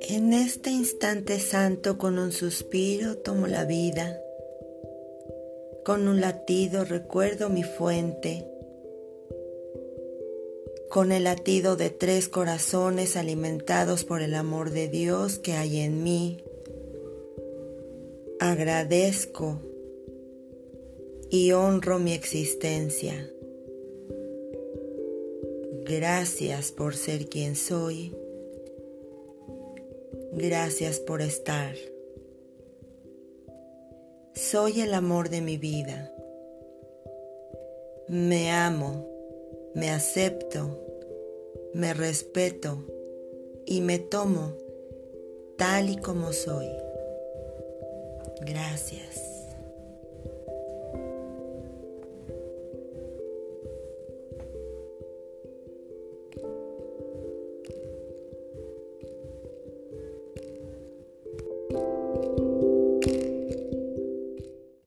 En este instante santo con un suspiro tomo la vida, con un latido recuerdo mi fuente, con el latido de tres corazones alimentados por el amor de Dios que hay en mí. Agradezco y honro mi existencia. Gracias por ser quien soy Gracias por estar. Soy el amor de mi vida. Me amo, me acepto, me respeto y me tomo tal y como soy. Gracias.